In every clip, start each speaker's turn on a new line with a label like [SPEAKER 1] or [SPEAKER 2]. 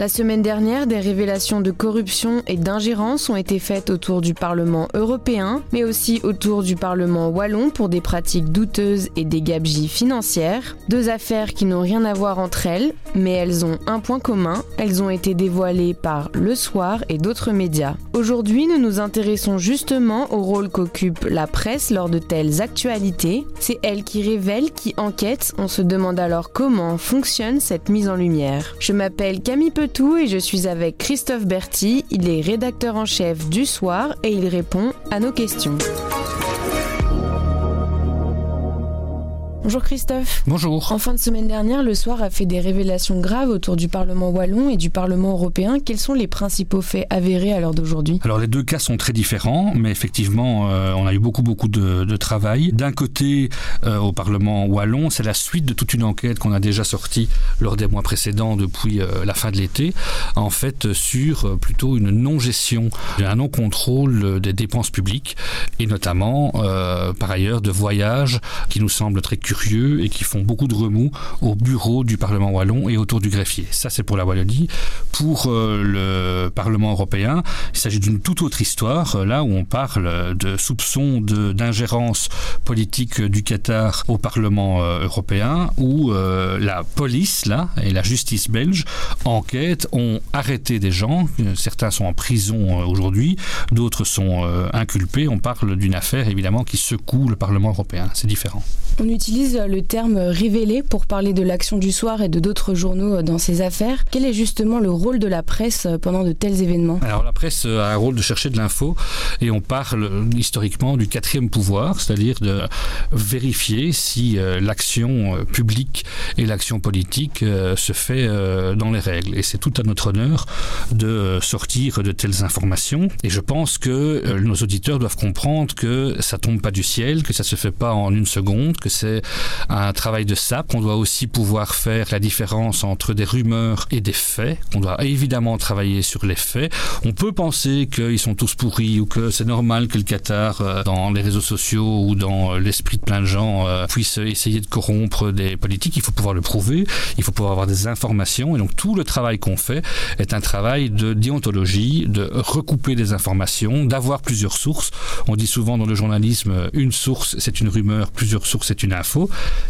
[SPEAKER 1] La semaine dernière, des révélations de corruption et d'ingérence ont été faites autour du Parlement européen, mais aussi autour du Parlement wallon pour des pratiques douteuses et des gabegies financières. Deux affaires qui n'ont rien à voir entre elles, mais elles ont un point commun, elles ont été dévoilées par Le Soir et d'autres médias. Aujourd'hui, nous nous intéressons justement au rôle qu'occupe la presse lors de telles actualités. C'est elle qui révèle, qui enquête, on se demande alors comment fonctionne cette mise en lumière. Je m'appelle Camille Petit tout et je suis avec Christophe Berti. Il est rédacteur en chef du soir et il répond à nos questions. Bonjour Christophe.
[SPEAKER 2] Bonjour.
[SPEAKER 1] En fin de semaine dernière, le soir a fait des révélations graves autour du Parlement wallon et du Parlement européen. Quels sont les principaux faits avérés à l'heure d'aujourd'hui?
[SPEAKER 2] Alors les deux cas sont très différents, mais effectivement, euh, on a eu beaucoup beaucoup de, de travail. D'un côté, euh, au Parlement wallon, c'est la suite de toute une enquête qu'on a déjà sortie lors des mois précédents depuis euh, la fin de l'été, en fait sur plutôt une non-gestion, un non-contrôle des dépenses publiques, et notamment par ailleurs de voyages qui nous semblent très et qui font beaucoup de remous au bureau du Parlement wallon et autour du greffier. Ça, c'est pour la Wallonie. Pour euh, le Parlement européen, il s'agit d'une toute autre histoire, euh, là où on parle de soupçons d'ingérence politique du Qatar au Parlement euh, européen, où la police là et la justice belge enquête ont arrêté des gens. Certains sont en prison aujourd'hui, d'autres sont inculpés. On parle d'une affaire évidemment qui secoue le Parlement européen. C'est différent.
[SPEAKER 1] Le terme révélé pour parler de l'action du soir et de d'autres journaux dans ces affaires. Quel est justement le rôle de la presse pendant de tels événements?
[SPEAKER 2] Alors la presse a un rôle de chercher de l'info et on parle historiquement du quatrième pouvoir, c'est-à-dire de vérifier si euh, l'action euh, publique et l'action politique euh, se fait euh, dans les règles. Et c'est tout à notre honneur de euh, sortir de telles informations. Et je pense que euh, nos auditeurs doivent comprendre que ça tombe pas du ciel, que ça se fait pas en une seconde, que c'est un travail de sape. On doit aussi pouvoir faire la différence entre des rumeurs et des faits. On doit évidemment travailler sur les faits. On peut penser qu'ils sont tous pourris ou que c'est normal que le Qatar, euh, dans les réseaux sociaux ou dans euh, l'esprit de plein de gens, euh, puisse essayer de corrompre des politiques. Il faut pouvoir le prouver. Il faut pouvoir avoir des informations. Et donc tout le travail qu'on fait est un travail de déontologie, de recouper des informations, d'avoir plusieurs sources. On dit souvent dans le journalisme, une source c'est une rumeur, plusieurs sources c'est une info.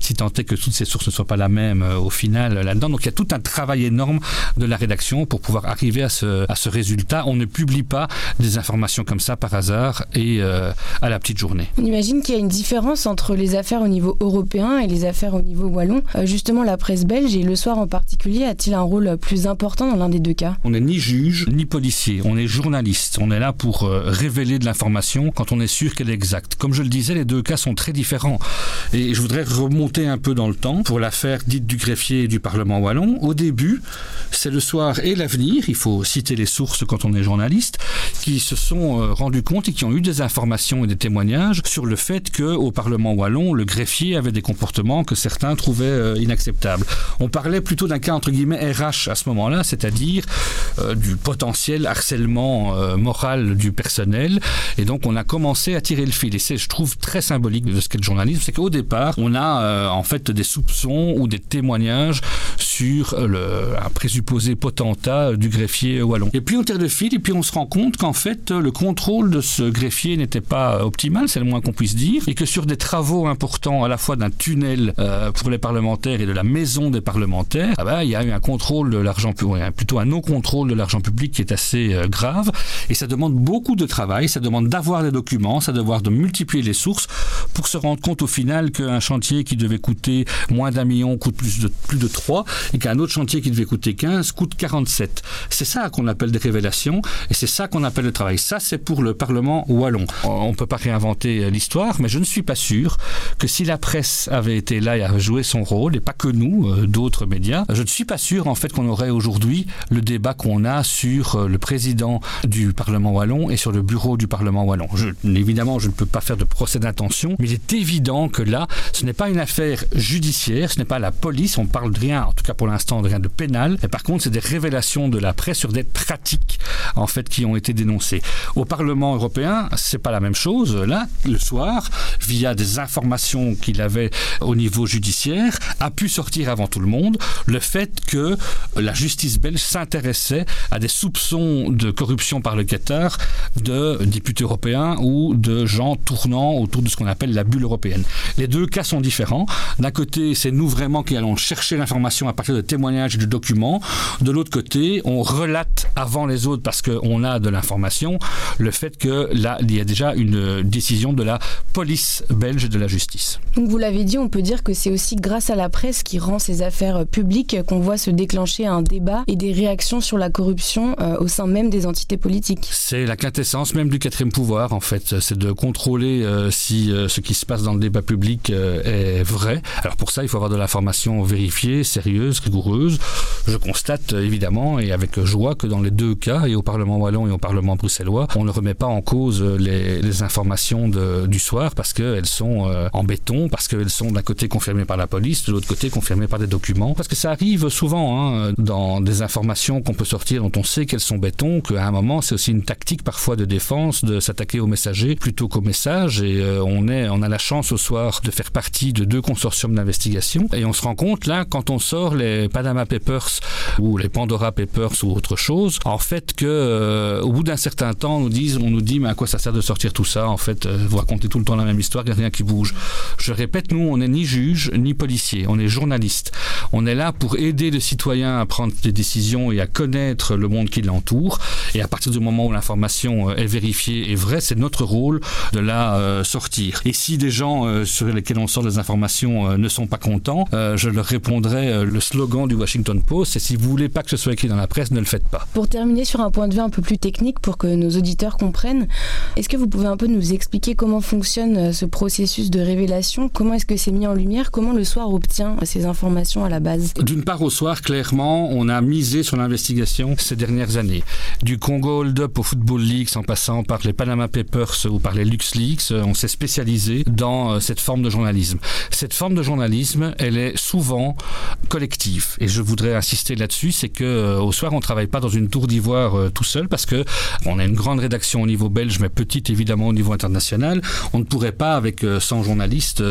[SPEAKER 2] Si tant est que toutes ces sources ne soient pas la même euh, au final euh, là-dedans. Donc il y a tout un travail énorme de la rédaction pour pouvoir arriver à ce, à ce résultat. On ne publie pas des informations comme ça par hasard et euh, à la petite journée.
[SPEAKER 1] On imagine qu'il y a une différence entre les affaires au niveau européen et les affaires au niveau wallon. Euh, justement, la presse belge et le soir en particulier a-t-il un rôle plus important dans l'un des deux cas?
[SPEAKER 2] On n'est ni juge ni policier, on est journaliste. On est là pour euh, révéler de l'information quand on est sûr qu'elle est exacte. Comme je le disais, les deux cas sont très différents. Et je voudrais remonter un peu dans le temps pour l'affaire dite du greffier du Parlement wallon. Au début, c'est le soir et l'avenir, il faut citer les sources quand on est journaliste, qui se sont euh, rendus compte et qui ont eu des informations et des témoignages sur le fait qu'au Parlement wallon, le greffier avait des comportements que certains trouvaient euh, inacceptables. On parlait plutôt d'un cas entre guillemets RH à ce moment-là, c'est-à-dire euh, du potentiel harcèlement moral du personnel. Et donc on a commencé à tirer le fil. Et c'est, je trouve, très symbolique de ce qu'est le journalisme, c'est qu'au départ, on a euh, en fait des soupçons ou des témoignages sur euh, un présupposé potentat du greffier wallon. Et puis on tire le fil et puis on se rend compte qu'en fait le contrôle de ce greffier n'était pas optimal, c'est le moins qu'on puisse dire, et que sur des travaux importants à la fois d'un tunnel euh, pour les parlementaires et de la maison des parlementaires, ah ben, il y a eu un contrôle de l'argent public, plutôt un non-contrôle de l'argent public qui est assez euh, grave, et ça demande beaucoup de travail, ça demande d'avoir des documents, ça demande de multiplier les sources pour se rendre compte au final qu'un chantier qui devait coûter moins d'un million coûte plus de, plus de 3 et qu'un autre chantier qui devait coûter 15 coûte 47. C'est ça qu'on appelle des révélations et c'est ça qu'on appelle le travail. Ça, c'est pour le Parlement wallon. On ne peut pas réinventer euh, l'histoire, mais je ne suis pas sûr que si la presse avait été là et avait joué son rôle, et pas que nous, euh, d'autres médias, je ne suis pas sûr en fait qu'on aurait aujourd'hui le débat qu'on a sur euh, le président du Parlement wallon et sur le bureau du Parlement wallon. Évidemment, je ne peux pas faire de procès d'intention, mais il est évident que là, ce n'est pas une affaire judiciaire, ce n'est pas la police, on parle de rien, en tout cas pour l'instant rien de pénal. Mais par contre, c'est des révélations de la presse sur des pratiques en fait qui ont été dénoncées. Au Parlement européen, c'est pas la même chose. Là, le soir, via des informations qu'il avait au niveau judiciaire, a pu sortir avant tout le monde le fait que la justice belge s'intéressait à des soupçons de corruption par le Qatar de députés européens ou de gens tournant autour de ce qu'on appelle la bulle européenne. Les deux cas sont différents. D'un côté, c'est nous vraiment qui allons chercher l'information à partir de témoignages et de documents. De l'autre côté, on relate avant les autres parce qu'on a de l'information le fait que là, il y a déjà une décision de la police belge de la justice.
[SPEAKER 1] Donc vous l'avez dit, on peut dire que c'est aussi grâce à la presse qui rend ces affaires publiques qu'on voit se déclencher un débat et des réactions sur la corruption euh, au sein même des entités politiques.
[SPEAKER 2] C'est la quintessence même du quatrième pouvoir, en fait. C'est de contrôler euh, si euh, ce qui se passe dans le débat public est vrai. Alors pour ça, il faut avoir de l'information vérifiée, sérieuse, rigoureuse. Je constate évidemment et avec joie que dans les deux cas, et au Parlement wallon et au Parlement bruxellois, on ne remet pas en cause les, informations du soir parce qu'elles sont en béton, parce qu'elles sont d'un côté confirmées par la police, de l'autre côté confirmées par des documents. Parce que ça arrive souvent hein, dans des informations qu'on peut sortir dont on sait qu'elles sont béton, qu'à un moment c'est aussi une tactique parfois de défense de s'attaquer aux messagers plutôt qu'aux messages. Et euh, on est, on a la chance au soir de faire partie de deux consortiums d'investigation. Et on se rend compte là, quand on sort les Panama Papers ou les Pandora Papers ou autre chose, en fait que euh, au bout d'un certain temps, on nous dit, mais à quoi ça sert de sortir tout ça En fait, euh, vous racontez tout le temps la même histoire, il n'y a rien qui bouge. Je répète, nous, on n'est ni juge ni policier, on est journaliste. On est là pour aider le citoyen à prendre des décisions et à connaître le monde qui l'entoure. Et à partir du moment où l'information euh, est vérifiée et vraie, c'est notre rôle de la euh, sortir. Et si des gens euh, sur lesquels on sort des informations ne sont pas contents, je leur répondrai le slogan du Washington Post, c'est si vous voulez pas que ce soit écrit dans la presse, ne le faites pas.
[SPEAKER 1] Pour terminer sur un point de vue un peu plus technique, pour que nos auditeurs comprennent, est-ce que vous pouvez un peu nous expliquer comment fonctionne ce processus de révélation? Comment est-ce que c'est mis en lumière? Comment le soir obtient ces informations à la base?
[SPEAKER 2] D'une part, au soir, clairement, on a misé sur l'investigation ces dernières années. Du Congo Hold Up au Football Leaks, en passant par les Panama Papers ou par les LuxLeaks, on s'est spécialisé dans euh, cette forme de journalisme. Cette forme de journalisme, elle est souvent collective. Et je voudrais insister là-dessus, c'est que euh, au soir, on travaille pas dans une tour d'ivoire euh, tout seul, parce que on a une grande rédaction au niveau belge, mais petite évidemment au niveau international. On ne pourrait pas, avec 100 journalistes,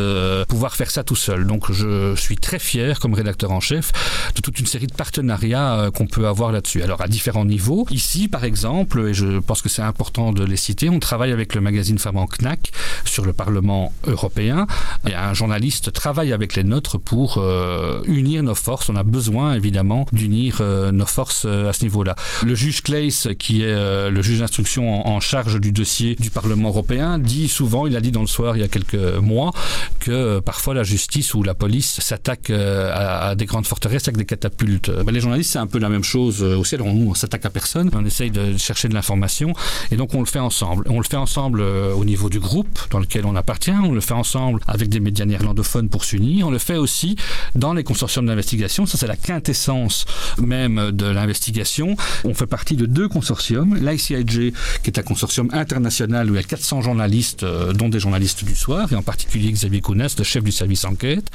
[SPEAKER 2] pouvoir faire ça tout seul. Donc je suis très fier, comme rédacteur en chef, de toute une série de partenariats euh, qu'on peut avoir là-dessus. Alors à différents niveaux. Ici, par exemple, et je pense que c'est important de les citer, on travaille avec le magazine Femmes en Knack sur le Parlement européen. Et un journaliste travaille avec les nôtres pour euh, unir nos forces. On a besoin évidemment d'unir euh, nos forces à ce niveau-là. Le juge Claes, qui est le juge d'instruction en, charge du dossier du Parlement européen, dit souvent, il a dit dans le soir il y a quelques mois, que parfois la justice ou la police s'attaque à, à, des grandes forteresses avec des catapultes. Ben, les journalistes, c'est un peu la même chose euh, aussi. Alors, nous, on s'attaque à personne. On essaye de chercher de l'information. Et donc, on le fait ensemble. On le fait ensemble euh, au niveau du groupe dans lequel on appartient. On le fait ensemble avec des médias néerlandophones pour s'unir. On le fait aussi dans les consortiums d'investigation. Ça, c'est la quintessence même de l'investigation. On fait partie de deux consortiums. L'ICIJ, qui est un consortium international où il y a 400 journalistes, euh, dont des journalistes du soir, et en particulier Xavier Kounas, le chef du service enquête.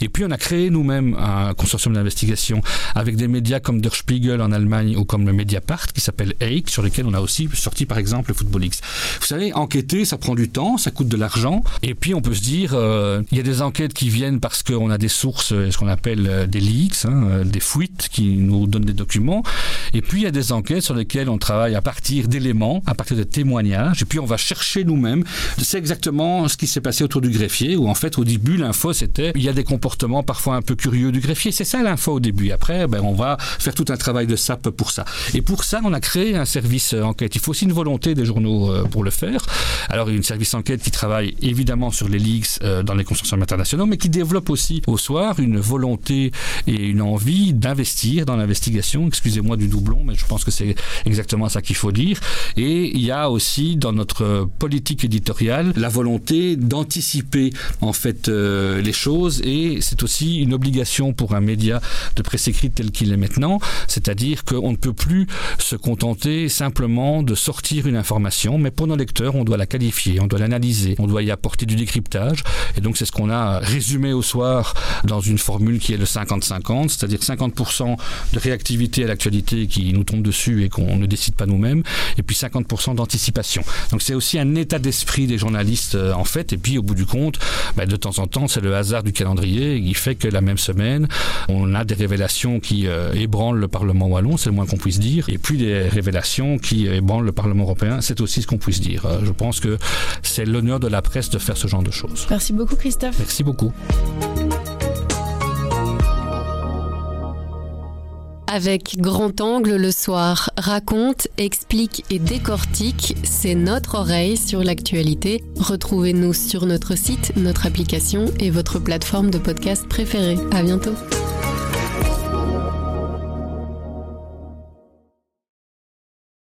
[SPEAKER 2] Et puis, on a créé nous-mêmes un consortium d'investigation avec des médias comme Der Spiegel en Allemagne ou comme le Mediapart qui s'appelle Sur lequel on a aussi sorti par exemple le Football X. Vous savez, enquêter, ça prend du temps, ça coûte de l'argent, et puis on peut se dire, euh, il y a des enquêtes qui viennent parce qu'on a des sources, euh, ce qu'on appelle euh, des leaks, hein, des fuites qui nous donnent des documents, et puis il y a des enquêtes sur lesquelles on travaille à partir d'éléments, à partir de témoignages, et puis on va chercher nous-mêmes. C'est exactement ce qui s'est passé autour du greffier, où en fait au début l'info c'était, il y a des comportements parfois un peu curieux du greffier. C'est ça l'info au début. Après, ben, on va faire tout un travail de SAP pour ça. Et pour ça, on a créé un service euh, enquête. Il faut aussi une volonté des journaux euh, pour le faire. Alors, il y a une service enquête qui travaille évidemment sur les leaks euh, dans les consortiums internationaux, mais qui développe aussi au soir une volonté et une envie d'investir dans l'investigation. Excusez-moi du doublon, mais je pense que c'est exactement ça qu'il faut dire. Et il y a aussi dans notre politique éditoriale la volonté d'anticiper en fait les choses et c'est aussi une obligation pour un média de presse écrite tel qu'il est maintenant, c'est-à-dire qu'on ne peut plus se contenter simplement de sortir une information, mais pour nos lecteurs, on doit la qualifier, on doit l'analyser, on doit y apporter du décryptage, et donc c'est ce qu'on a résumé au soir dans une formule qui est le 50 50, c'est-à-dire 50% de réactivité à l'actualité qui nous tombe dessus et qu'on ne décide pas nous-mêmes, et puis 50% d'anticipation. Donc c'est aussi un état d'esprit des journalistes euh, en fait, et puis au bout du compte, bah, de temps en temps, c'est le hasard du calendrier qui fait que la même semaine, on a des révélations qui euh, ébranlent le Parlement wallon, c'est le moins qu'on puisse dire, et puis des révélations qui ébranlent le Parlement européen, c'est aussi ce qu'on puisse dire. Euh, je pense que c'est l'honneur de la presse de faire ce genre de choses.
[SPEAKER 1] Merci beaucoup Christophe.
[SPEAKER 2] Merci beaucoup.
[SPEAKER 3] Avec Grand Angle le soir, raconte, explique et décortique, c'est notre oreille sur l'actualité. Retrouvez-nous sur notre site, notre application et votre plateforme de podcast préférée. À bientôt.